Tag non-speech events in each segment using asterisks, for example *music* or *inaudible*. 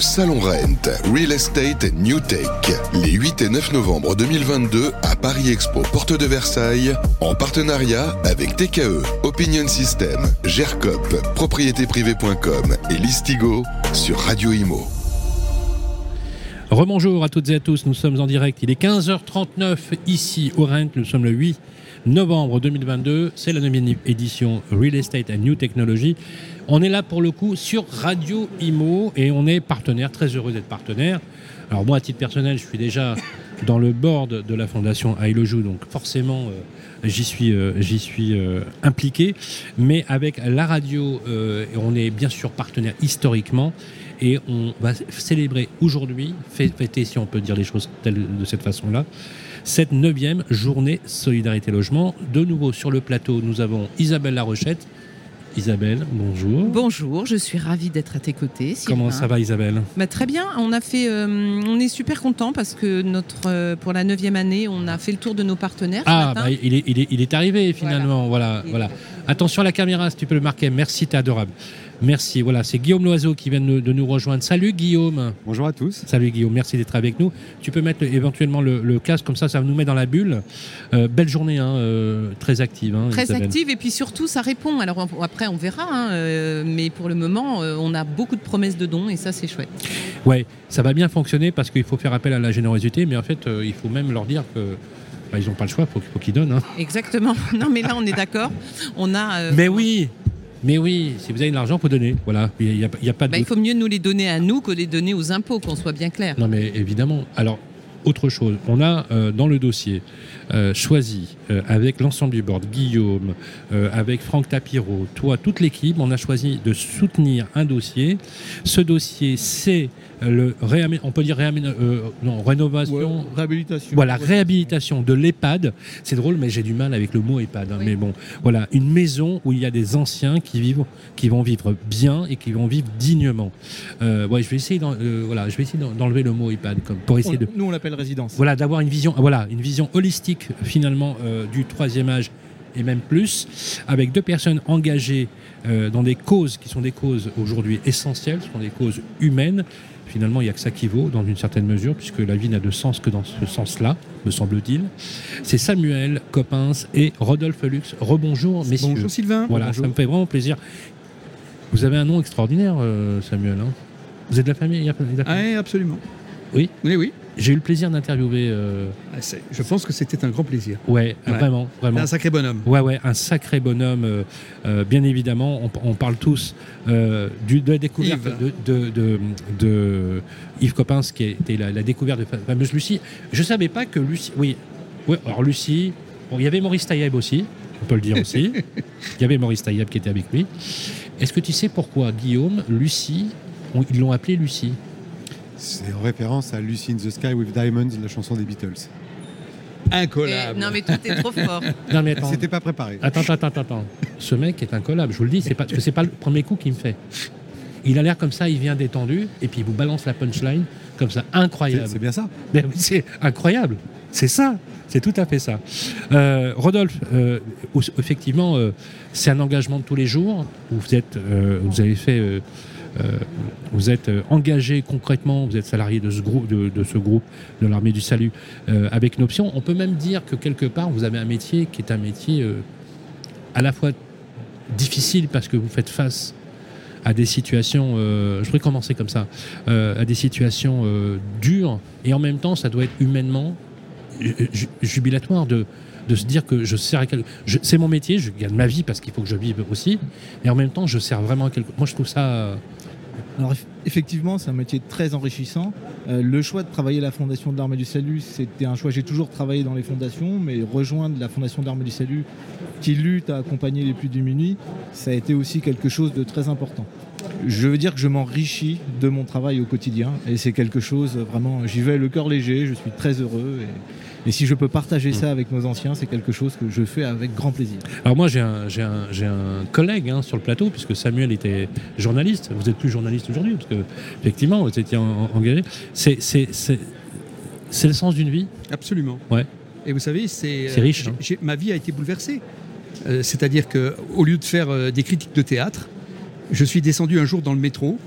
Salon Rent, Real Estate New Tech, les 8 et 9 novembre 2022 à Paris Expo, porte de Versailles, en partenariat avec TKE, Opinion System, GERCOP, propriétéprivée.com et Listigo sur Radio Imo. Rebonjour à toutes et à tous, nous sommes en direct. Il est 15h39 ici au Rent, nous sommes le 8 novembre 2022. C'est la 9 édition Real Estate New Technology. On est là pour le coup sur Radio Imo et on est partenaire, très heureux d'être partenaire. Alors moi, à titre personnel, je suis déjà dans le board de la fondation Ailojou, donc forcément, euh, j'y suis, euh, euh, impliqué. Mais avec la radio, on est bien sûr partenaire historiquement et on va célébrer aujourd'hui, fêter si on peut dire les choses de cette façon-là, cette neuvième journée Solidarité Logement. De nouveau sur le plateau, nous avons Isabelle Larochette. Isabelle, bonjour. Bonjour, je suis ravie d'être à tes côtés. Comment ça va Isabelle? Bah, Très bien, on, a fait, euh, on est super content parce que notre, euh, pour la neuvième année, on a fait le tour de nos partenaires. Ah, bah, il, est, il, est, il, est, arrivé finalement. Voilà, voilà. Attention à la caméra si tu peux le marquer. Merci, t'es adorable. Merci. Voilà, c'est Guillaume Loiseau qui vient de, nous rejoindre. Salut Guillaume. Bonjour à tous. Salut Guillaume, merci d'être avec nous. Tu peux mettre éventuellement le, casque, comme ça, ça nous met dans la bulle. Euh, belle journée, hein, euh, très active. Hein, très active, et puis surtout, ça répond. Alors après, on verra, hein, euh, mais pour le moment, on a beaucoup de promesses de dons, et ça, c'est chouette. Ouais, ça va bien fonctionner parce qu'il faut faire appel à la générosité, mais en fait, il faut même leur dire que. Bah, ils n'ont pas le choix, il faut, qu'ils donnent. Exactement. *laughs* Non, mais là, on est d'accord. On a. mais oui, mais oui, si vous avez de l'argent, il faut donner. Voilà, il y a, pas de. Bah, il faut mieux nous les donner à nous que les donner aux impôts, qu'on soit bien clair. Non, mais évidemment. Alors, autre chose, on a euh, dans le dossier euh, choisi euh, avec l'ensemble du board, Guillaume, avec Franck Tapiro, toi, toute l'équipe, on a choisi de soutenir un dossier. Ce dossier, c'est le on peut dire euh, non, rénovation, réhabilitation. Voilà, réhabilitation de l'EHPAD. C'est drôle, mais j'ai du mal avec le mot EHPAD. Hein, mais bon, voilà, une maison où il y a des anciens qui vivent, qui vont vivre bien et qui vont vivre dignement. Euh, ouais, je vais essayer, euh, voilà, je vais essayer d'enlever le mot EHPAD comme pour essayer de. Nous, on l'appelle résidence. Voilà, d'avoir une vision, voilà, une vision holistique finalement du troisième âge et même plus, avec deux personnes engagées dans des causes qui sont des causes aujourd'hui essentielles, ce sont des causes humaines, Finalement, il n'y a que ça qui vaut, dans une certaine mesure, puisque la vie n'a de sens que dans ce sens-là, me semble-t-il. C'est Samuel Coppens et Rodolphe Lux. Rebonjour, messieurs. Bonjour Sylvain. Voilà, ça me fait vraiment plaisir. Vous avez un nom extraordinaire, euh, Samuel. Hein. vous êtes de la famille, Oui, absolument. Oui? Oui, oui. J'ai eu le plaisir d'interviewer. Euh, ah, je pense que c'était un grand plaisir. Ouais, vraiment, vraiment. Un sacré bonhomme. Ouais, ouais, un sacré bonhomme. Euh, euh, bien évidemment, on, parle tous du, de la découverte de, de, Yves Coppens, qui était la, découverte de la fameuse Lucie. Je savais pas que Lucie. Oui, oui alors Lucie. il y avait Maurice Taïeb aussi, on peut le dire aussi. *laughs* il y avait Maurice Taïeb qui était avec lui. Est-ce que tu sais pourquoi Guillaume, Lucie, ils l'ont appelée Lucie? C'est en référence à Lucy in the Sky with Diamonds, la chanson des Beatles. Incollable. non mais tout est trop fort. *laughs* non mais C'était pas préparé. Attends, attends, attends, attends. Ce mec est incollable, je vous le dis, c'est pas, c'est pas le premier coup qu'il me fait. Il a l'air comme ça, il vient détendu, et puis il vous balance la punchline comme ça, incroyable. C'est bien ça. C'est incroyable. C'est ça. C'est tout à fait ça. Euh, Rodolphe, euh, effectivement, euh, c'est un engagement de tous les jours. Vous êtes, vous avez fait euh, vous êtes euh, engagé concrètement, vous êtes salarié de ce groupe, de, ce groupe, de l'armée du salut, euh, avec une option. On peut même dire que quelque part, vous avez un métier qui est un métier à la fois difficile parce que vous faites face à des situations, je voudrais commencer comme ça, à des situations dures, et en même temps, ça doit être humainement jubilatoire de, de se dire que je sers à quelque... C'est mon métier, je gagne ma vie parce qu'il faut que je vive aussi, et en même temps, je sers vraiment à quelque... Moi, je trouve ça alors effectivement, c'est un métier très enrichissant. Euh, le choix de travailler à la Fondation de l'Armée du Salut, c'était un choix. J'ai toujours travaillé dans les fondations, mais rejoindre la Fondation de l'Armée du Salut, qui lutte à accompagner les plus démunis, ça a été aussi quelque chose de très important. Je veux dire que je m'enrichis de mon travail au quotidien, et c'est quelque chose vraiment. J'y vais le cœur léger. Je suis très heureux. Et si je peux partager ça avec nos anciens, c'est quelque chose que je fais avec grand plaisir. Alors moi, j'ai un, un, collègue hein, sur le plateau, puisque Samuel était journaliste. Vous êtes plus journaliste aujourd'hui, parce que effectivement, vous étiez engagé. C'est le sens d'une vie? Absolument. Ouais. Et vous savez, c'est euh, riche. Hein. Ma vie a été bouleversée. Euh, c'est-à-dire qu'au lieu de faire euh, des critiques de théâtre, je suis descendu un jour dans le métro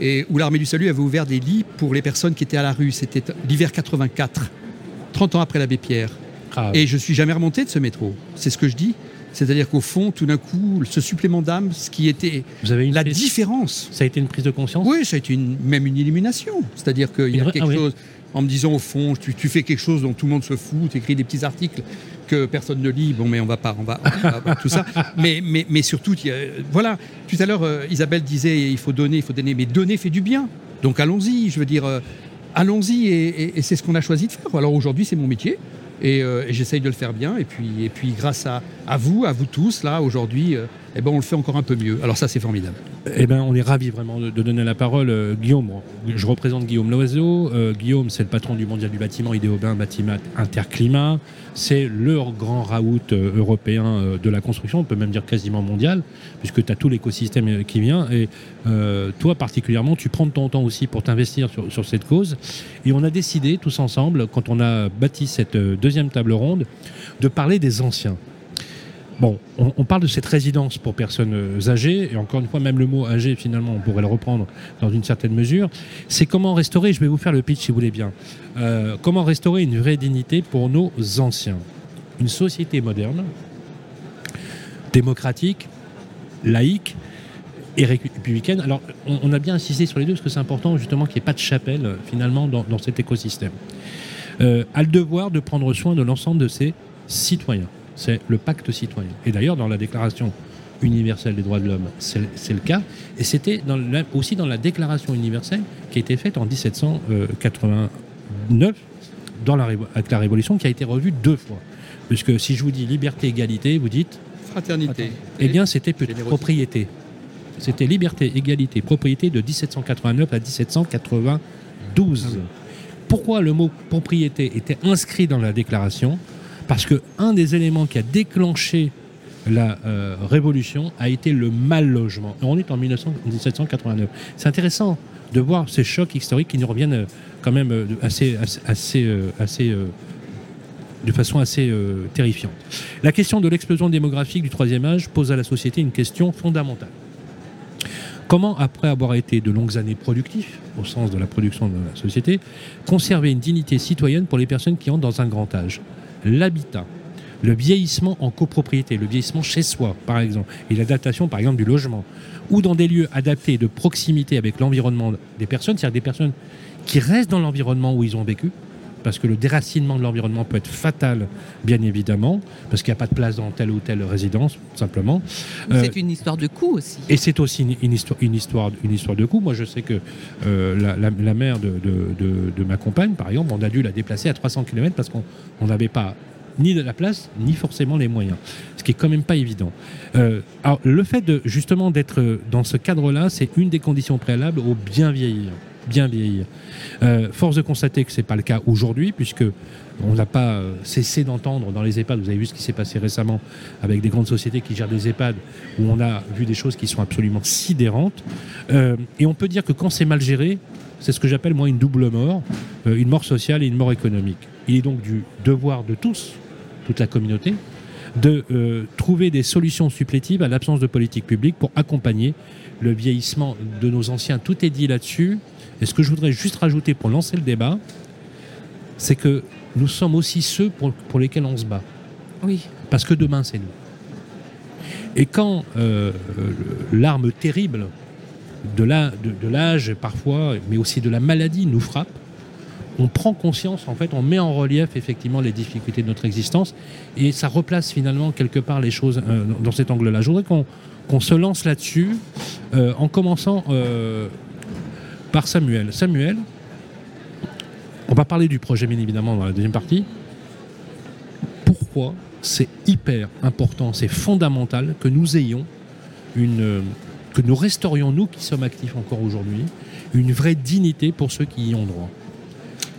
et où l'armée du salut avait ouvert des lits pour les personnes qui étaient à la rue. C'était l'hiver 84, 30 ans après l'abbé Pierre. Ah, Et je suis jamais remonté de ce métro. C'est ce que je dis. C'est-à-dire qu'au fond, tout d'un coup, ce supplément d'âme, ce qui était vous avez une la prise- différence. Ça a été une prise de conscience? Oui, ça a été une- même une illumination. C'est-à-dire qu'il y a vraie- quelque ah oui. chose, en me disant au fond, tu, tu fais quelque chose dont tout le monde se fout, tu écris des petits articles que personne ne lit, bon, mais on va pas, on va, on va tout ça. *laughs* Mais, mais, mais surtout, a- voilà, tout à l'heure, euh, Isabelle disait, il faut donner, il faut donner, mais donner fait du bien. Donc allons-y, je veux dire, euh, allons-y, et, c'est ce qu'on a choisi de faire. Alors aujourd'hui, c'est mon métier. Et, euh, j'essaye de le faire bien. Et puis, grâce à, à vous, à vous tous, là, aujourd'hui, euh, eh ben, on le fait encore un peu mieux. Alors ça, c'est formidable. Eh ben, on est ravis vraiment de, donner la parole. Euh, Guillaume, je représente Guillaume Loiseau. Euh, Guillaume, c'est le patron du Mondial du bâtiment Idéobain Bâtiment Interclimat. C'est le grand raout euh, européen de la construction, on peut même dire quasiment mondial, puisque tu as tout l'écosystème qui vient. Et toi, particulièrement, tu prends ton temps aussi pour t'investir sur, cette cause. Et on a décidé, tous ensemble, quand on a bâti cette deuxième table ronde, de parler des anciens. Bon, on, parle de cette résidence pour personnes euh, âgées, et encore une fois, même le mot âgé, finalement, on pourrait le reprendre dans une certaine mesure. C'est comment restaurer, je vais vous faire le pitch si vous voulez bien, euh, comment restaurer une vraie dignité pour nos anciens. Une société moderne, démocratique, laïque et républicaine. Alors, on, a bien insisté sur les deux parce que c'est important justement qu'il n'y ait pas de chapelle euh, finalement dans, cet écosystème. Euh, a le devoir de prendre soin de l'ensemble de ses citoyens. C'est le pacte citoyen. Et d'ailleurs, dans la Déclaration universelle des droits de l'homme, c'est le cas. Et c'était aussi dans la Déclaration universelle qui a été faite en 1789, dans la, avec la Révolution, qui a été revue deux fois. Puisque si je vous dis liberté, égalité, vous dites Fraternité. eh bien, c'était propriété. C'était liberté, égalité, propriété de 1789 à 1792. Pourquoi le mot propriété était inscrit dans la déclaration? Parce que un des éléments qui a déclenché la euh, révolution a été le mal logement. On est en 1900 1789. C'est intéressant de voir ces chocs historiques qui nous reviennent euh, quand même euh, assez, assez, assez, de façon assez terrifiante. La question de l'explosion démographique du troisième âge pose à la société une question fondamentale. Comment, après avoir été de longues années productif, au sens de la production de la société, conserver une dignité citoyenne pour les personnes qui entrent dans un grand âge? L'habitat, le vieillissement en copropriété, le vieillissement chez soi, par exemple, et l'adaptation, par exemple, du logement, ou dans des lieux adaptés de proximité avec l'environnement des personnes, c'est-à-dire des personnes qui restent dans l'environnement où ils ont vécu, parce que le déracinement de l'environnement peut être fatal, bien évidemment, parce qu'il n'y a pas de place dans telle ou telle résidence, tout simplement. Euh, C'est une histoire de coût aussi. et c'est aussi une, une histoire, une, histoire, une histoire de coût. Moi, je sais que euh, la, la- la mère de, de- de- de ma compagne, par exemple, on a dû la déplacer à 300 km parce qu'on on n'avait pas ni de la place, ni forcément les moyens. Ce qui est quand même pas évident. Euh, alors, le fait de justement d'être dans ce cadre-là, c'est une des conditions préalables au bien vieillir. Bien vieillir. Euh, force de constater que c'est pas le cas aujourd'hui, puisque on n'a pas euh, cessé d'entendre dans les EHPAD. Vous avez vu ce qui s'est passé récemment avec des grandes sociétés qui gèrent des EHPAD, où on a vu des choses qui sont absolument sidérantes. Euh, et on peut dire que quand c'est mal géré, c'est ce que j'appelle moi une double mort, une mort sociale et une mort économique. Il est donc du devoir de tous, toute la communauté, de trouver des solutions supplétives à l'absence de politique publique pour accompagner le vieillissement de nos anciens. Tout est dit là-dessus. Et ce que je voudrais juste rajouter pour lancer le débat, c'est que nous sommes aussi ceux pour, pour lesquels on se bat. Oui. Parce que demain, c'est nous. Et quand euh, l'arme terrible de la- de- de l'âge, parfois, mais aussi de la maladie nous frappe, on prend conscience, en fait, on met en relief effectivement les difficultés de notre existence et ça replace finalement quelque part les choses euh, dans- cet angle-là. Je voudrais qu'on se lance là-dessus euh, en commençant par Samuel. Samuel, on va parler du projet bien évidemment dans la deuxième partie. Pourquoi c'est hyper important, c'est fondamental que nous ayons une, que nous restaurions nous qui sommes actifs encore aujourd'hui, une vraie dignité pour ceux qui y ont droit,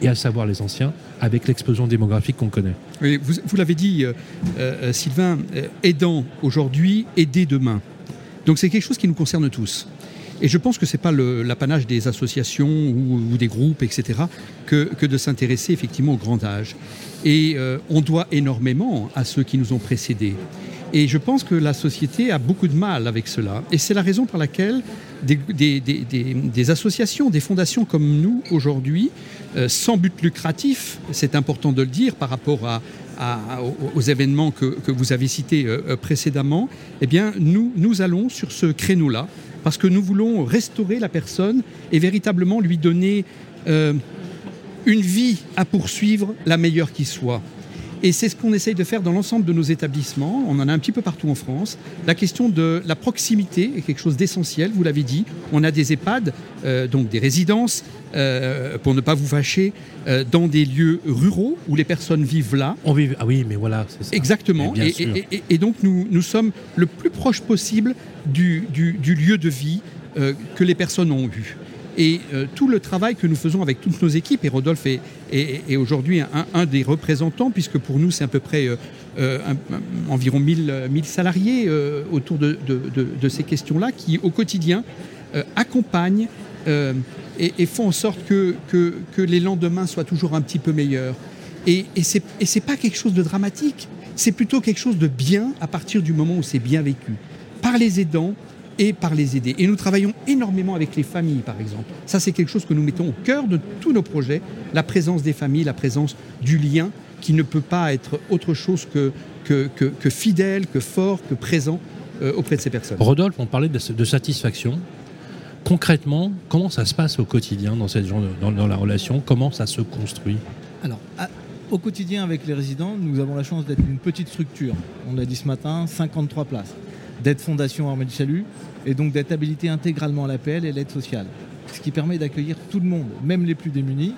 et à savoir les anciens, avec l'explosion démographique qu'on connaît. Vous l'avez dit, euh, euh, Sylvain, euh, aidant aujourd'hui, aider demain. Donc c'est quelque chose qui nous concerne tous. Et je pense que ce n'est pas l'apanage des associations ou, des groupes, etc., que, de s'intéresser effectivement au grand âge. Et euh, on doit énormément à ceux qui nous ont précédés. Et je pense que la société a beaucoup de mal avec cela. Et c'est la raison pour laquelle des, associations, des fondations comme nous aujourd'hui, euh, sans but lucratif, c'est important de le dire par rapport aux, événements que, vous avez cités euh, précédemment, eh bien, nous allons sur ce créneau-là parce que nous voulons restaurer la personne et véritablement lui donner euh, une vie à poursuivre la meilleure qui soit. Et c'est ce qu'on essaye de faire dans l'ensemble de nos établissements. On en a un petit peu partout en France. La question de la proximité est quelque chose d'essentiel, vous l'avez dit. On a des EHPAD, euh, donc des résidences, euh, pour ne pas vous fâcher, euh, dans des lieux ruraux où les personnes vivent là. On vit... Ah oui, mais voilà, c'est ça. Exactement. Et, sûr. et- et- et donc nous, nous sommes le plus proche possible du, du- du lieu de vie que les personnes ont eu. Et euh, tout le travail que nous faisons avec toutes nos équipes, et Rodolphe est, aujourd'hui un, des représentants, puisque pour nous c'est à peu près euh, euh, environ 1000, euh, 1000 salariés autour de, ces questions-là, qui au quotidien accompagnent et, font en sorte que, les lendemains soient toujours un petit peu meilleurs. Et, et c'est et c'est pas quelque chose de dramatique, c'est plutôt quelque chose de bien à partir du moment où c'est bien vécu, par les aidants et par les aidés. Et nous travaillons énormément avec les familles, par exemple. Ça, c'est quelque chose que nous mettons au cœur de tous nos projets, la présence des familles, la présence du lien, qui ne peut pas être autre chose que, que, que- que fidèle, que fort, que présent euh, auprès de ces personnes. Rodolphe, on parlait de, de satisfaction. Concrètement, comment ça se passe au quotidien dans, cette genre de- dans, dans la relation? Comment ça se construit? Alors, à- au quotidien avec les résidents, nous avons la chance d'être une petite structure. On l'a dit ce matin, 53 places. D'être Fondation Armée du Salut et donc d'être habilité intégralement à l'APL et l'aide sociale. Ce qui permet d'accueillir tout le monde, même les plus démunis,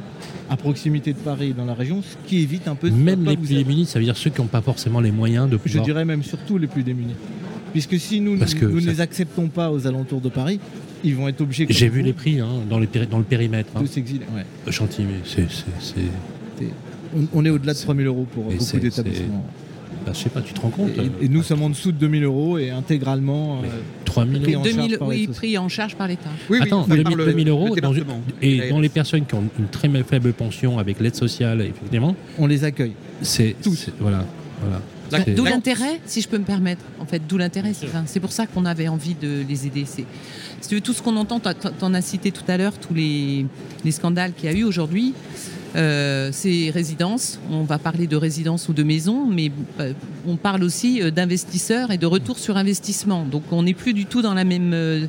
à proximité de Paris et dans la région, ce qui évite un peu de Même les plus démunis, ça veut dire ceux qui n'ont pas forcément les moyens de Je pouvoir... dirais même surtout les plus démunis. Puisque si nous, Parce nous ne ça- les acceptons pas aux alentours de Paris, ils vont être obligés. J'ai vu les prix hein, dans, les péri- dans le périmètre. hein. s'exiler. Ouais. Chantilly, mais c'est... On, on est au-delà de 3000 euros pour beaucoup d'établissements. Bah, je sais pas, tu te rends compte euh, Et, et nous sommes en dessous de 2000 euros et intégralement. Mais- euh, 3000 pris euros en charge 2000, par oui, pris en charge par l'État. Oui, oui, Attends, enfin, 2000, par le- 2000 euros dans et dans les RS. personnes qui ont une très faible pension avec l'aide sociale, effectivement, on les accueille. c'est voilà, voilà. D'où l'intérêt, si je peux me permettre. En fait, d'où l'intérêt. C'est pour ça qu'on avait envie de les aider. C'est si tu veux, tout ce qu'on entend. t'en- T'en as cité tout à l'heure tous les, les scandales qu'il y a eu aujourd'hui. Euh, ces résidences, on va parler de résidences ou de maisons, mais euh, on parle aussi euh, d'investisseurs et de retour sur investissement. Donc on n'est plus du tout dans la même.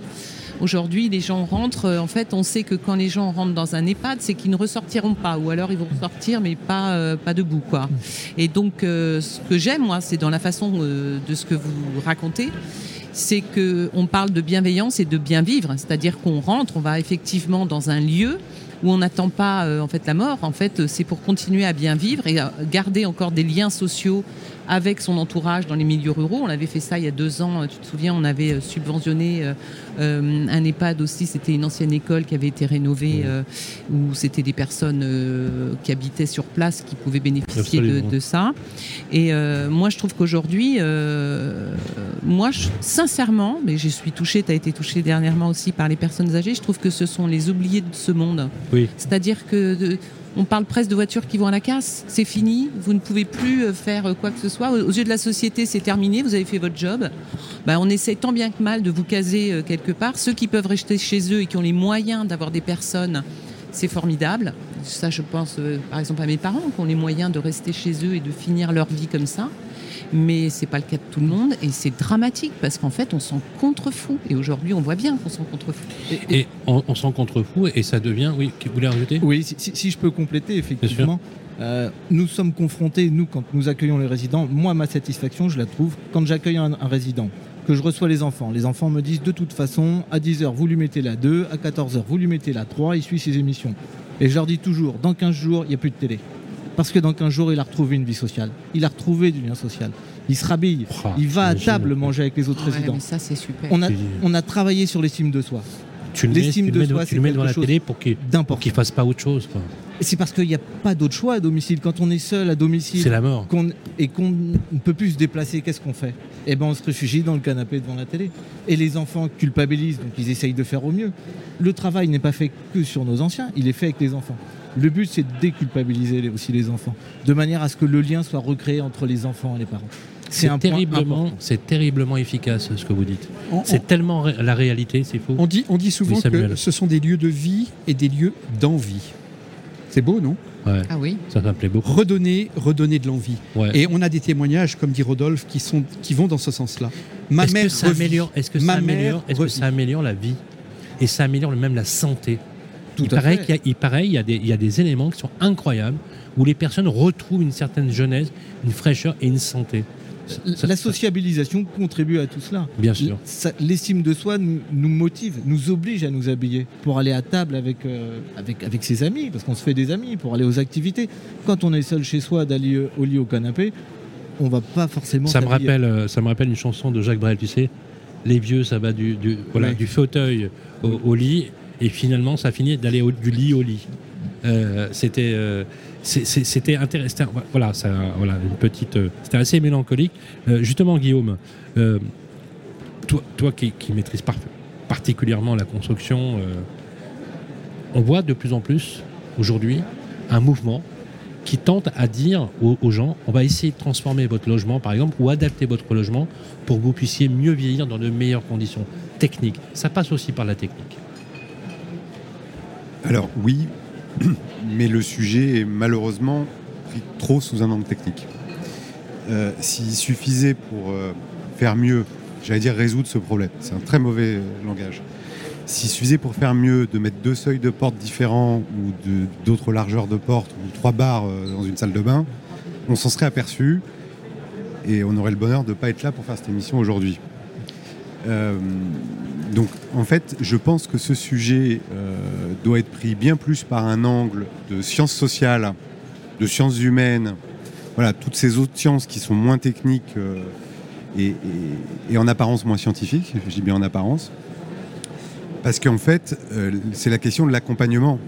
Aujourd'hui, les gens rentrent. En fait, on sait que quand les gens rentrent dans un EHPAD, c'est qu'ils ne ressortiront pas, ou alors ils vont sortir, mais pas euh, pas debout, quoi. Et donc, euh, ce que j'aime, moi, c'est dans la façon euh, de ce que vous racontez, c'est que on parle de bienveillance et de bien vivre. C'est-à-dire qu'on rentre, on va effectivement dans un lieu où on n'attend pas euh, en fait la mort. En fait, c'est pour continuer à bien vivre et garder encore des liens sociaux avec son entourage dans les milieux ruraux. On avait fait ça il y a deux ans. Tu te souviens, on avait euh, subventionné euh, euh, un EHPAD aussi. C'était une ancienne école qui avait été rénovée euh, où c'était des personnes euh, qui habitaient sur place qui pouvaient bénéficier de, ça. Et euh, moi, je trouve qu'aujourd'hui, euh, moi, je- sincèrement, mais je suis touchée, tu as été touchée dernièrement aussi par les personnes âgées, je trouve que ce sont les oubliés de ce monde. Oui. C'est-à-dire que de- on parle presque de voitures qui vont à la casse. C'est fini. Vous ne pouvez plus euh, faire euh, quoi que ce soit. Aux yeux de la société, c'est terminé. Vous avez fait votre job. Ben, on essaie tant bien que mal de vous caser euh, quelque part. Ceux qui peuvent rester chez eux et qui ont les moyens d'avoir des personnes, c'est formidable. Ça, je pense par exemple à mes parents qui ont les moyens de rester chez eux et de finir leur vie comme ça. Mais c'est pas le cas de tout le monde et c'est dramatique parce qu'en fait on s'en contrefou. Et aujourd'hui on voit bien qu'on s'en contrefou. Et on, on s'en contrefou et ça devient. Oui, vous voulez rajouter? Oui, si, si- si je peux compléter, effectivement. euh, nous sommes confrontés, nous, quand nous accueillons les résidents, moi, ma satisfaction, je la trouve quand j'accueille un, un résident, que je reçois les enfants. Les enfants me disent de toute façon, à 10h, vous lui mettez la 2, à 14h, vous lui mettez la 3, il suit ses émissions. Et je leur dis toujours, dans 15 jours, il n'y a plus de télé. Parce que dans 15 jours, il a retrouvé une vie sociale. Il a retrouvé du lien social. Il se rhabille. Ah, il va à table manger avec les autres Ouais, résidents. mais ça c'est super. On a, Tu- on a travaillé sur l'estime de soi. Tu le mets, L'estime tu le de mets, soi, tu c'est le mets devant quelque la télé pour qu'il qu'il fasse pas autre chose. quoi. C'est parce qu'il n'y a pas d'autre choix à domicile. Quand on est seul à domicile C'est la mort. qu'on- et qu'on ne peut plus se déplacer, qu'est-ce qu'on fait? Eh ben, on se réfugie dans le canapé devant la télé. Et les enfants culpabilisent, donc ils essayent de faire au mieux. Le travail n'est pas fait que sur nos anciens, il est fait avec les enfants. Le but, c'est de déculpabiliser aussi les enfants, de manière à ce que le lien soit recréé entre les enfants et les parents. C'est un point terriblement, c'est terriblement efficace ce que vous dites. C'est tellement ré- la réalité, c'est faux. on dit, on dit souvent que ce sont des lieux de vie et des lieux d'envie. C'est beau, non? Ouais, Ah oui. ça, ça me plaît beaucoup. Redonner, redonner de l'envie. Ouais. Et on a des témoignages, comme dit Rodolphe, qui, sont, qui vont dans ce sens-là. Ma Est-ce mère que améliore, est-ce ça améliore la vie? Et ça améliore même la santé Tout il paraît qu'il y a, il paraît, il y a des, il y a des éléments qui sont incroyables où les personnes retrouvent une certaine jeunesse, une fraîcheur et une santé. Ça- La sociabilisation contribue à tout cela. Bien sûr. L'estime de soi nous, nous motive, nous oblige à nous habiller pour aller à table avec, euh, avec, avec ses amis, parce qu'on se fait des amis, pour aller aux activités. Quand on est seul chez soi, d'aller euh, au lit, au canapé, on va pas forcément. Ça me, rappelle, euh, ça me rappelle une chanson de Jacques Brel, tu sais. Les vieux, ça va du, du, voilà, Ouais. du fauteuil au, au lit, et finalement, ça finit d'aller du lit au lit. Euh, c'était, euh, c'était intéressant. Voilà, voilà, une petite. euh, c'était assez mélancolique. Justement, Guillaume, toi, toi qui, qui maîtrises par- particulièrement la construction, on voit de plus en plus aujourd'hui un mouvement qui tente à dire aux gens on va essayer de transformer votre logement, par exemple, ou adapter votre logement pour que vous puissiez mieux vieillir dans de meilleures conditions techniques. Ça passe aussi par la technique. Alors oui, *clears throat* mais le sujet est malheureusement pris trop sous un angle technique. Euh, S'il suffisait pour euh, faire mieux, j'allais dire résoudre ce problème, c'est un très mauvais langage. S'il suffisait pour faire mieux de mettre deux seuils de porte différents ou d'autres largeurs de porte ou trois barres euh, dans une salle de bain, on s'en serait aperçu et on aurait le bonheur de ne pas être là pour faire cette émission aujourd'hui. Donc en fait, je pense que ce sujet euh, doit être pris bien plus par un angle de sciences sociales, de sciences humaines, voilà, toutes ces autres sciences qui sont moins techniques euh, et, en apparence moins scientifiques, je dis bien en apparence. Parce qu'en fait, euh, c'est la question de l'accompagnement.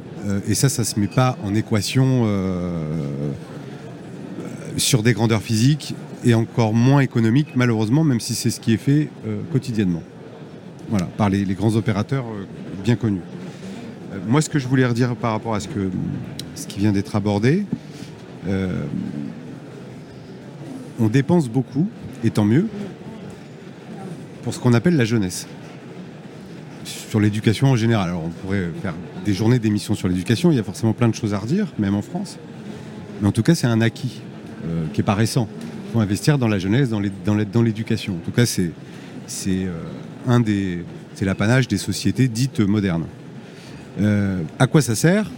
Et ça, ça ne se met pas en équation sur des grandeurs physiques et encore moins économiques, malheureusement, même si c'est ce qui est fait quotidiennement. Voilà, par les, grands opérateurs euh, bien connus. Euh, moi, ce que je voulais redire par rapport à ce, que, ce qui vient d'être abordé, euh, on dépense beaucoup, et tant mieux, pour ce qu'on appelle la jeunesse. Sur l'éducation en général. Alors, on pourrait faire des journées d'émissions sur l'éducation, il y a forcément plein de choses à redire, même en France. Mais en tout cas, c'est un acquis qui n'est pas récent. Il faut investir dans la jeunesse, dans l'éducation. En tout cas, c'est c'est l'apanage des sociétés dites modernes. Euh, à quoi ça sert?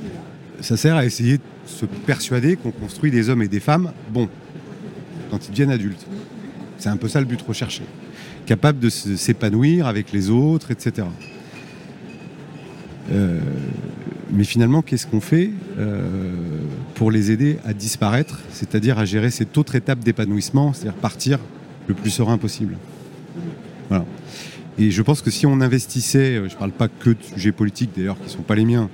Ça sert à essayer de se persuader qu'on construit des hommes et des femmes bons quand ils deviennent adultes. C'est un peu ça le but recherché. Capables de s'épanouir avec les autres, etc. Euh, mais finalement, qu'est-ce qu'on fait euh, pour les aider à disparaître, c'est-à-dire à gérer cette autre étape d'épanouissement, c'est-à-dire partir le plus serein possible? Et je pense que si on investissait, euh, je ne parle pas que de sujets politiques d'ailleurs qui ne sont pas les miens,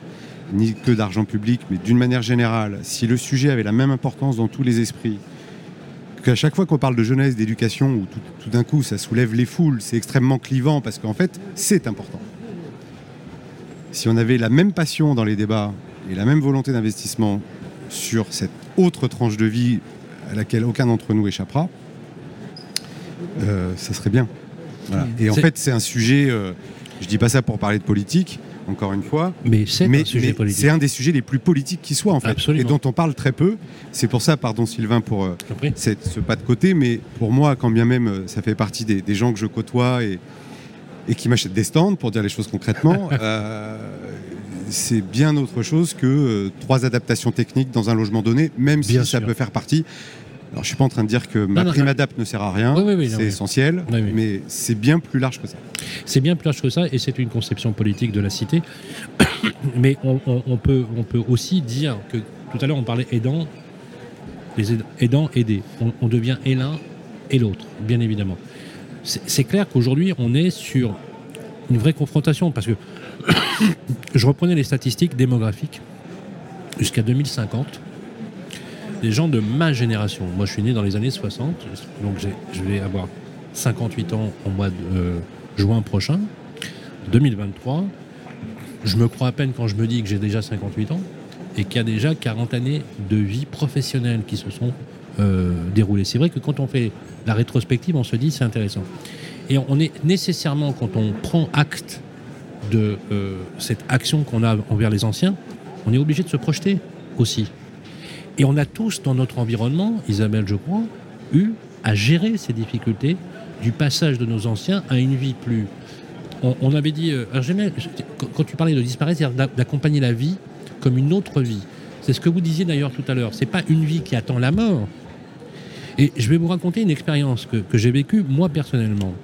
ni que d'argent public, mais d'une manière générale, si le sujet avait la même importance dans tous les esprits, qu'à chaque fois qu'on parle de jeunesse, d'éducation, où tout, d'un coup ça soulève les foules, c'est extrêmement clivant parce qu'en fait c'est important. Si on avait la même passion dans les débats et la même volonté d'investissement sur cette autre tranche de vie à laquelle aucun d'entre nous échappera, euh, ça serait bien. Voilà. Et en fait, c'est un sujet, euh, je dis pas ça pour parler de politique, encore une fois, Mais c'est un sujet mais politique. c'est un des sujets les plus politiques qui soient en fait, Absolument. et dont on parle très peu. C'est pour ça, pardon Sylvain pour euh, cette- ce pas de côté, mais pour moi, quand bien même euh, ça fait partie des, des gens que je côtoie et, et qui m'achètent des stands, pour dire les choses concrètement, *laughs* euh, c'est bien autre chose que euh, trois adaptations techniques dans un logement donné, même si ça peut faire partie. Alors je suis pas en train de dire que ma non, prime adapt ne sert à rien, Oui, oui, oui, non, c'est essentiel, mais c'est bien plus large que ça. C'est bien plus large que ça et c'est une conception politique de la cité. *coughs* Mais on, on- on peut, on peut aussi dire que tout à l'heure on parlait aidants, les aid- aidants aidés. On, on devient et l'un et l'autre, bien évidemment. C'est clair qu'aujourd'hui on est sur une vraie confrontation parce que *coughs* je reprenais les statistiques démographiques jusqu'à 2050. Les gens de ma génération, moi je suis né dans les années 60, donc je vais avoir 58 ans au mois de euh, juin prochain, 2023. Je me crois à peine quand je me dis que j'ai déjà 58 ans et qu'il y a déjà 40 années de vie professionnelle qui se sont euh, déroulées. C'est vrai que quand on fait la rétrospective, on se dit c'est intéressant. Et on est nécessairement, quand on prend acte de euh, cette action qu'on a envers les anciens, on est obligé de se projeter aussi. Et on a tous dans notre environnement, Isabelle je crois, eu à gérer ces difficultés du passage de nos anciens à une vie plus... On, avait dit, euh, quand- tu parlais de disparaître, c'est-à-dire d'a- d'accompagner la vie comme une autre vie. C'est ce que vous disiez d'ailleurs tout à l'heure. C'est pas une vie qui attend la mort. Et je vais vous raconter une expérience que, j'ai vécue moi personnellement.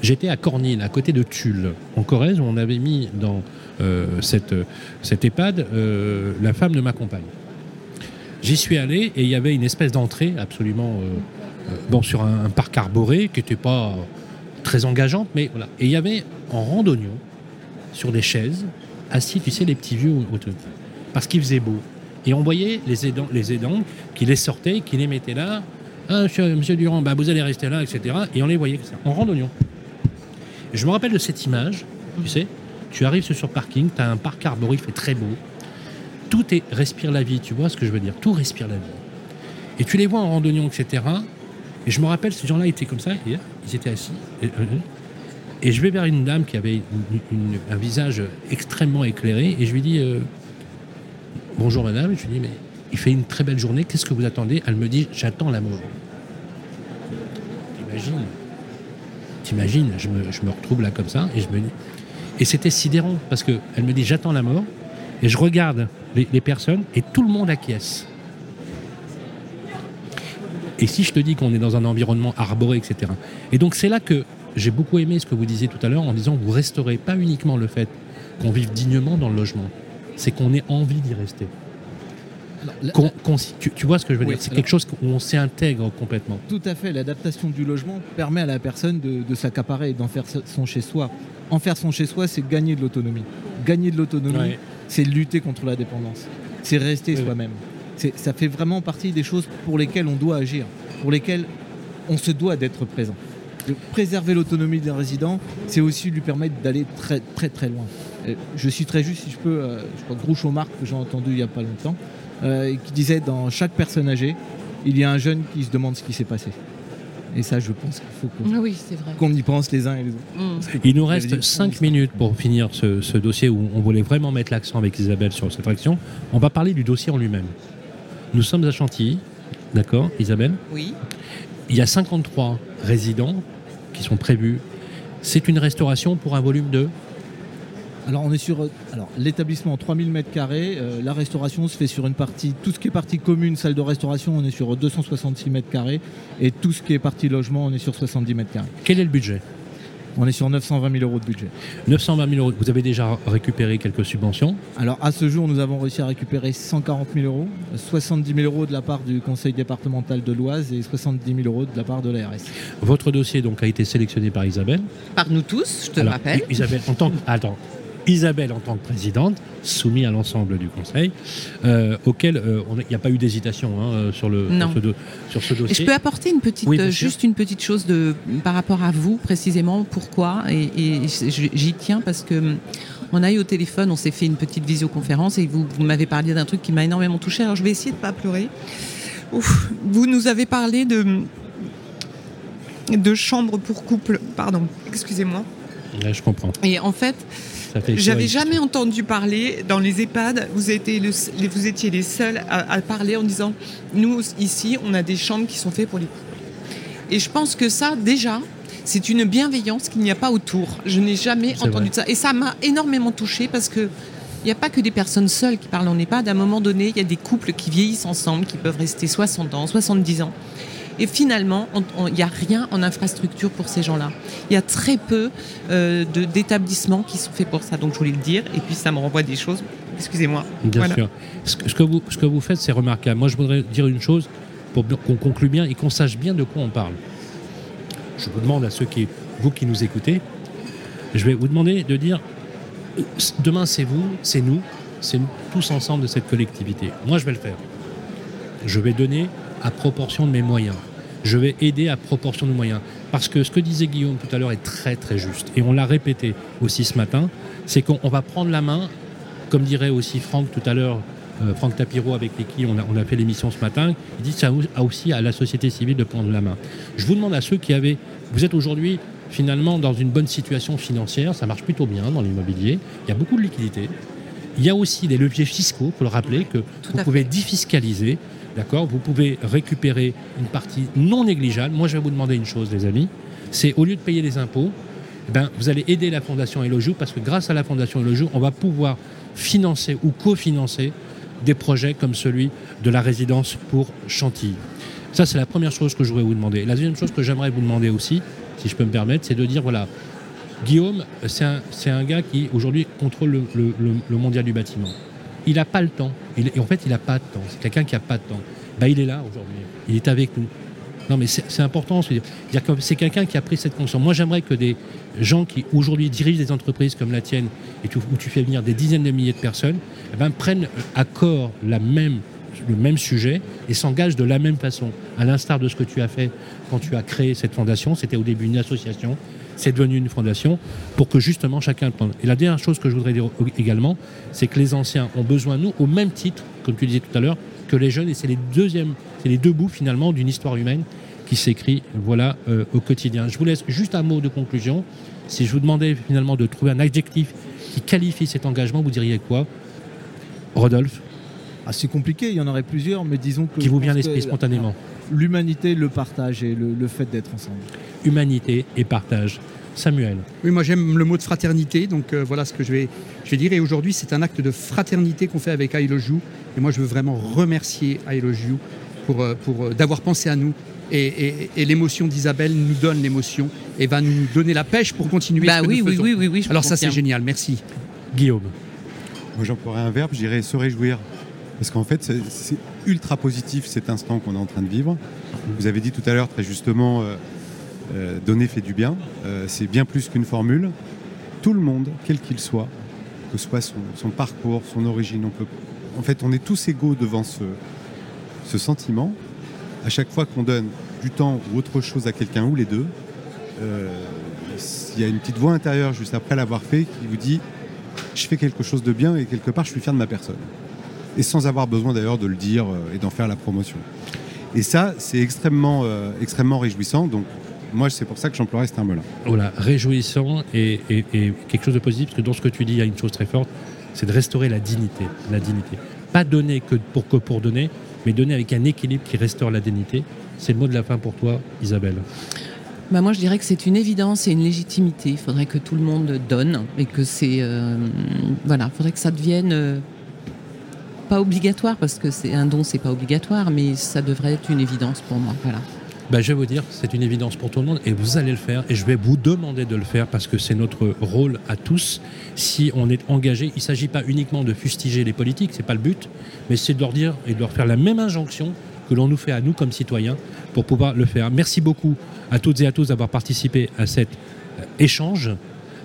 J'étais à Cornille, à côté de Tulle, en Corrèze, où on avait mis dans euh, cette, cette EHPAD euh, la femme de ma compagne. J'y suis allé et il y avait une espèce d'entrée absolument euh, euh, sur un, parc arboré qui n'était pas très engageante, mais voilà. Et il y avait en randonnion, sur des chaises, assis, tu sais, les petits vieux autour. Parce qu'il faisait beau. Et on voyait les aidants, les aidants qui les sortaient, qui les mettaient là. Ah, monsieur, Durand, bah, vous allez rester là, etc. Et on les voyait comme ça, en randonnion. Je me rappelle de cette image, tu sais, tu arrives sur parking, tu as un parc arboré, il fait très beau. Tout respire la vie, tu vois ce que je veux dire Tout respire la vie. Et tu les vois en randonnion, etc. Et je me rappelle, ces gens-là étaient comme ça, euh, ils étaient assis. Et, euh, et je vais vers une dame qui avait un visage extrêmement éclairé, et je lui dis euh, Bonjour madame, je lui dis Mais il fait une très belle journée, qu'est-ce que vous attendez? Elle me dit J'attends la mort. T'imagines? T'imagines je me, je me retrouve là comme ça, et je me dis. Et c'était sidérant, parce qu'elle me dit J'attends la mort, et je regarde les, les personnes, et tout le monde acquiesce. Et si je te dis qu'on est dans un environnement arboré, etc. Et donc c'est là que j'ai beaucoup aimé ce que vous disiez tout à l'heure en disant vous restaurez pas uniquement le fait qu'on vive dignement dans le logement, c'est qu'on ait envie d'y rester. Alors, la- tu, tu vois ce que je veux Oui, dire? C'est alors- quelque chose où on s'intègre complètement. Tout à fait, l'adaptation du logement permet à la personne de, de s'accaparer d'en faire son chez-soi. En faire son chez-soi, c'est gagner de l'autonomie. Gagner de l'autonomie, Ouais. C'est lutter contre la dépendance. C'est rester Oui, soi-même. Ça fait vraiment partie des choses pour lesquelles on doit agir, pour lesquelles on se doit d'être présent. De préserver l'autonomie d'un résident, c'est aussi lui permettre d'aller très très très loin. Je suis très juste, si je peux, euh, je crois que Groucho Marc, que j'ai entendu il n'y a pas longtemps, euh, qui disait dans chaque personne âgée, il y a un jeune qui se demande ce qui s'est passé. Et ça, je pense qu'il faut qu'on oui, y pense les uns et les autres. Mm. Il nous reste dit- 5 minutes pour finir ce, ce dossier où on voulait vraiment mettre l'accent avec Isabelle sur cette action. On va parler du dossier en lui-même. Nous sommes à Chantilly, d'accord, Isabelle? Oui. Il y a 53 résidents qui sont prévus. C'est une restauration pour un volume de Alors, on est sur euh, alors, l'établissement 3000 m2. euh, la restauration se fait sur une partie, tout ce qui est partie commune, salle de restauration, on est sur 266 m2. Et tout ce qui est partie logement, on est sur 70 m2. Quel est le budget? On est sur 920 000 euros de budget. 920 000 euros. Vous avez déjà récupéré quelques subventions? Alors, à ce jour, nous avons réussi à récupérer 140 000 euros, 70 000 euros de la part du conseil départemental de l'Oise et 70 000 euros de la part de l'ARS. Votre dossier donc a été sélectionné par Isabelle. Par nous tous, je te Alors, rappelle. Isabelle en tant que attends, Isabelle en tant que présidente, soumise à l'ensemble du conseil, euh, auquel euh, on a- il n'y a pas eu d'hésitation hein, euh, sur le sur ce, do- sur ce Et dossier. je peux apporter une petite, Oui, juste une petite chose de, par rapport à vous précisément. Pourquoi Et, j'y tiens parce que hum, on a eu au téléphone, on s'est fait une petite visioconférence et vous, vous m'avez parlé d'un truc qui m'a énormément touché. Alors je vais essayer de pas pleurer. Ouf, vous nous avez parlé de de chambres pour couple. Pardon, excusez-moi. Je comprends. Et en fait, J'avais jamais entendu parler dans les EHPAD. Vous, étiez le- les- vous étiez les seuls à, à parler en disant nous ici, on a des chambres qui sont faites pour les couples. Et je pense que ça, déjà, c'est une bienveillance qu'il n'y a pas autour. Je n'ai jamais entendu vrai. de ça. Et ça m'a énormément touchée parce que. Il n'y a pas que des personnes seules qui parlent en EHPAD. À un moment donné, il y a des couples qui vieillissent ensemble, qui peuvent rester 60 ans, 70 ans. Et finalement, il n'y a rien en infrastructure pour ces gens-là. Il y a très peu euh, d'établissements qui sont faits pour ça. Donc je voulais le dire. Et puis ça me renvoie des choses. Excusez-moi. Bien Voilà. sûr. Ce que, vous, ce que vous faites, c'est remarquable. Moi, je voudrais dire une chose pour qu'on conclue bien et qu'on sache bien de quoi on parle. Je vous demande à ceux qui, vous qui nous écoutez, je vais vous demander de dire demain, c'est vous, c'est nous, c'est nous tous ensemble de cette collectivité. Moi, je vais le faire. Je vais donner à proportion de mes moyens. Je vais aider à proportion de mes moyens. Parce que ce que disait Guillaume tout à l'heure est très très juste. Et on l'a répété aussi ce matin, c'est qu'on on va prendre la main, comme dirait aussi Franck tout à l'heure, euh, Franck Tapiro avec qui on a, on a fait l'émission ce matin, il dit ça a aussi à la société civile de prendre la main. Je vous demande à ceux qui avaient, vous êtes aujourd'hui finalement dans une bonne situation financière, ça marche plutôt bien dans l'immobilier, il y a beaucoup de liquidités. Il y a aussi des leviers fiscaux, pour le rappeler, que vous pouvez défiscaliser, d'accord Vous pouvez récupérer une partie non négligeable. Moi, je vais vous demander une chose, les amis, c'est au lieu de payer les impôts, eh ben, vous allez aider la Fondation Elojou parce que grâce à la Fondation Elojou, on va pouvoir financer ou cofinancer des projets comme celui de la résidence pour Chantilly. Ça, c'est la première chose que je voudrais vous demander. La deuxième chose que j'aimerais vous demander aussi, si je peux me permettre, c'est de dire, voilà, Guillaume, c'est un, gars qui aujourd'hui contrôle le, le- le- le mondial du bâtiment. Il n'a pas le temps. Et en fait, il n'a pas de temps. C'est quelqu'un qui n'a pas de temps. Bah, il est là aujourd'hui. Il est avec nous. Non, mais c'est important. C'est c'est quelqu'un qui a pris cette conscience. Moi, j'aimerais que des gens qui aujourd'hui dirigent des entreprises comme la tienne, et tu- où tu fais venir des dizaines de milliers de personnes, eh ben, prennent à corps la même, le même sujet et s'engagent de la même façon. À l'instar de ce que tu as fait quand tu as créé cette fondation. C'était au début une association. C'est devenu une fondation pour que justement chacun le prenne. Et la dernière chose que je voudrais dire également, c'est que les anciens ont besoin, nous, au même titre, comme tu disais tout à l'heure, que les jeunes. Et c'est les deuxièmes, c'est les deux bouts finalement d'une histoire humaine qui s'écrit voilà euh, au quotidien. Je vous laisse juste un mot de conclusion. Si je vous demandais finalement de trouver un adjectif qui qualifie cet engagement, vous diriez quoi? Rodolphe, Ah, c'est compliqué, il y en aurait plusieurs, mais disons que. qui vous vient à l'esprit spontanément. L'humanité, le partage et le, le fait d'être ensemble. Humanité et partage. Samuel, Oui, moi j'aime le mot de fraternité, donc euh, voilà ce que je vais, je vais dire. Et aujourd'hui, c'est un acte de fraternité qu'on fait avec I Love You. Et moi, je veux vraiment remercier I Love You pour, euh, pour euh, d'avoir pensé à nous. Et, et- et l'émotion d'Isabelle nous donne l'émotion et va nous donner la pêche pour continuer Bah ce que oui, nous oui, faisons. oui, oui, oui, je Alors ça, c'est génial. Merci. Guillaume, Moi, j'emploierais un verbe, je dirais se réjouir. Parce qu'en fait, c'est- c'est ultra positif cet instant qu'on est en train de vivre. Vous avez dit tout à l'heure, très justement, euh, euh, donner fait du bien. Euh, c'est bien plus qu'une formule. Tout le monde, quel qu'il soit, que ce soit son, parcours, son origine, on. En fait, on est tous égaux devant ce, sentiment. À chaque fois qu'on donne du temps ou autre chose à quelqu'un ou les deux, euh, il y a une petite voix intérieure juste après l'avoir fait qui vous dit je fais quelque chose de bien et quelque part je suis fier de ma personne. Et sans avoir besoin d'ailleurs de le dire et d'en faire la promotion. Et ça, c'est extrêmement, extrêmement réjouissant. Donc, moi, c'est pour ça que j'emploierais ce terme-là. voilà, réjouissant et, et- et quelque chose de positif, parce que dans ce que tu dis, il y a une chose très forte, c'est de restaurer la dignité. La dignité. Pas donner que pour, que pour donner, mais donner avec un équilibre qui restaure la dignité. C'est le mot de la fin pour toi, Isabelle. Bah, moi, je dirais que c'est une évidence et une légitimité. Il faudrait que tout le monde donne et que c'est. euh, voilà, il faudrait que ça devienne. euh, pas obligatoire, parce que c'est un don, c'est pas obligatoire, mais ça devrait être une évidence pour moi. Voilà. Ben, je vais vous dire, c'est une évidence pour tout le monde et vous allez le faire et je vais vous demander de le faire parce que c'est notre rôle à tous. Si on est engagé, il ne s'agit pas uniquement de fustiger les politiques, c'est pas le but, mais c'est de leur dire et de leur faire la même injonction que l'on nous fait à nous comme citoyens pour pouvoir le faire. Merci beaucoup à toutes et à tous d'avoir participé à cet euh, échange.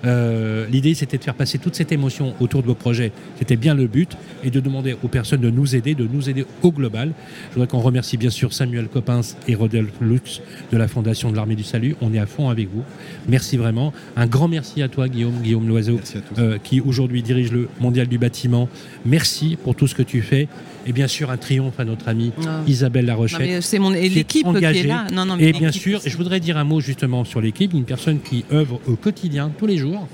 Euh, L'idée, c'était de faire passer toute cette émotion autour de vos projets. C'était bien le but et de demander aux personnes de nous aider, de nous aider au global. Je voudrais qu'on remercie bien sûr Samuel Coppens et Rodolphe Lux de la Fondation de l'Armée du Salut. On est à fond avec vous. Merci vraiment. Un grand merci à toi, Guillaume, Guillaume Loiseau, euh, qui aujourd'hui dirige le Mondial du bâtiment. Merci pour tout ce que tu fais. Et bien sûr, un triomphe à notre amie Ah. Isabelle Larochette. c'est l'équipe qui engagée. est là. Non, non, mais Et bien sûr, je voudrais dire un mot justement sur l'équipe, une personne qui œuvre au quotidien, tous les jours,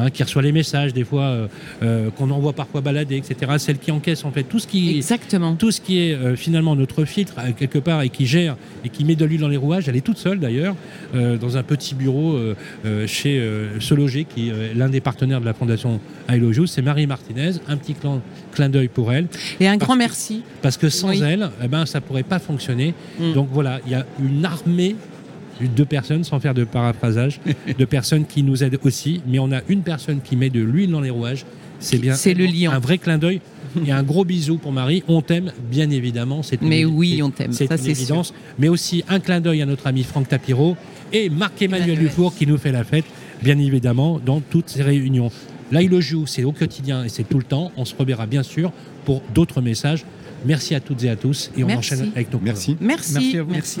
hein, qui reçoit les messages des fois euh, euh, qu'on envoie parfois balader, etc. Celle qui encaisse en fait tout ce qui, Exactement. tout ce qui est euh, finalement notre filtre quelque part et qui gère et qui met de l'huile dans les rouages. Elle est toute seule d'ailleurs dans un petit bureau chez euh, Se Loger, qui est l'un des partenaires de la fondation I Love You. C'est Marie Martinez. Un petit clin, clin d'œil pour elle. Et un grand que- merci. Parce que sans Oui. elle, eh ben, ça pourrait pas fonctionner. Mm. Donc voilà, il y a une armée de personnes, sans faire de paraphrasage, *laughs* de personnes qui nous aident aussi. Mais on a une personne qui met de l'huile dans les rouages. C'est bien. C'est le lion. Un vrai clin d'œil *laughs* et un gros bisou pour Marie. On t'aime, bien évidemment. C'est une Mais évi- oui, c'est- on t'aime. C'est Ça, une c'est évidence. Mais aussi un clin d'œil à notre ami Franck Tapiro et Marc-Emmanuel Emmanuel. Dufour qui nous fait la fête, bien évidemment, dans toutes ces réunions. Là, il le joue, c'est au quotidien et c'est tout le temps. On se reverra bien sûr pour d'autres messages. Merci à toutes et à tous et on Merci. enchaîne avec nos Merci. Merci. Merci à vous. merci.